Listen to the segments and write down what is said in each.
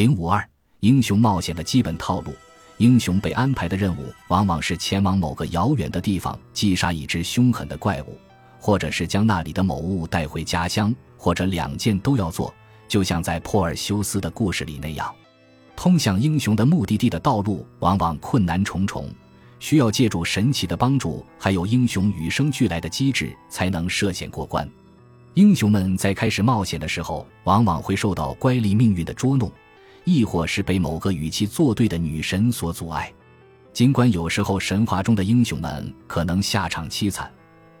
零五二，英雄冒险的基本套路。英雄被安排的任务往往是前往某个遥远的地方击杀一只凶狠的怪物，或者是将那里的某物带回家乡，或者两件都要做。就像在珀尔修斯的故事里那样，通向英雄的目的地的道路往往困难重重，需要借助神奇的帮助，还有英雄与生俱来的机智，才能涉险过关。英雄们在开始冒险的时候，往往会受到乖戾命运的捉弄。亦或是被某个与其作对的女神所阻碍，尽管有时候神话中的英雄们可能下场凄惨，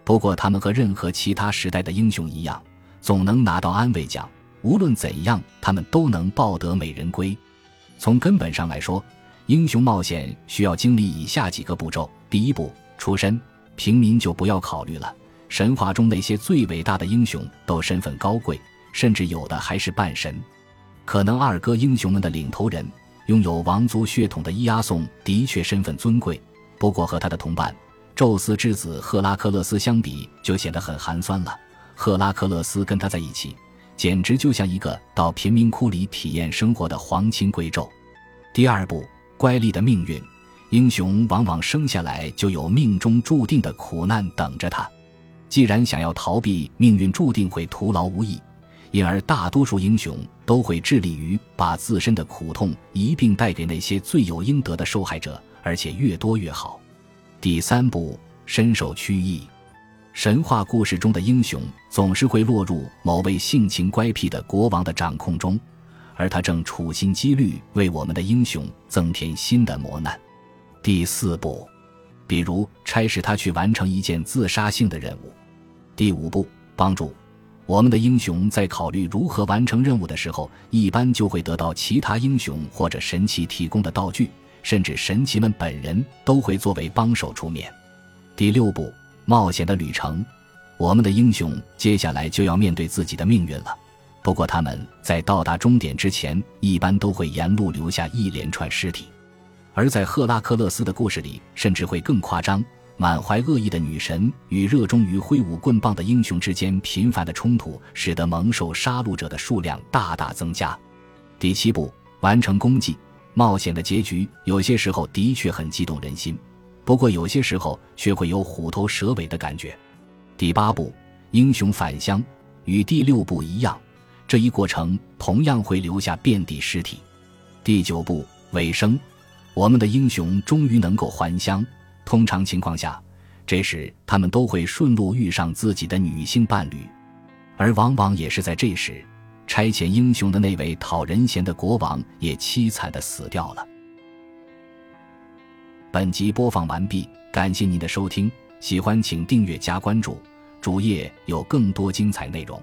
不过他们和任何其他时代的英雄一样，总能拿到安慰奖。无论怎样，他们都能抱得美人归。从根本上来说，英雄冒险需要经历以下几个步骤：第一步，出身，平民就不要考虑了。神话中那些最伟大的英雄都身份高贵，甚至有的还是半神。可能二哥英雄们的领头人，拥有王族血统的伊阿宋的确身份尊贵，不过和他的同伴宙斯之子赫拉克勒斯相比，就显得很寒酸了。赫拉克勒斯跟他在一起，简直就像一个到贫民窟里体验生活的皇亲贵胄。第二步，乖戾的命运，英雄往往生下来就有命中注定的苦难等着他。既然想要逃避命运注定会徒劳无益。因而，大多数英雄都会致力于把自身的苦痛一并带给那些罪有应得的受害者，而且越多越好。第三步，身受曲意。神话故事中的英雄总是会落入某位性情乖僻的国王的掌控中，而他正处心积虑为我们的英雄增添新的磨难。第四步，比如差使他去完成一件自杀性的任务。第五步，帮助。我们的英雄在考虑如何完成任务的时候，一般就会得到其他英雄或者神奇提供的道具，甚至神奇们本人都会作为帮手出面。第六步，冒险的旅程，我们的英雄接下来就要面对自己的命运了。不过他们在到达终点之前，一般都会沿路留下一连串尸体，而在赫拉克勒斯的故事里，甚至会更夸张。满怀恶意的女神与热衷于挥舞棍棒的英雄之间频繁的冲突，使得蒙受杀戮者的数量大大增加。第七步，完成功绩，冒险的结局有些时候的确很激动人心，不过有些时候却会有虎头蛇尾的感觉。第八步，英雄返乡，与第六步一样，这一过程同样会留下遍地尸体。第九步，尾声，我们的英雄终于能够还乡。通常情况下，这时他们都会顺路遇上自己的女性伴侣，而往往也是在这时，差遣英雄的那位讨人嫌的国王也凄惨的死掉了。本集播放完毕，感谢您的收听，喜欢请订阅加关注，主页有更多精彩内容。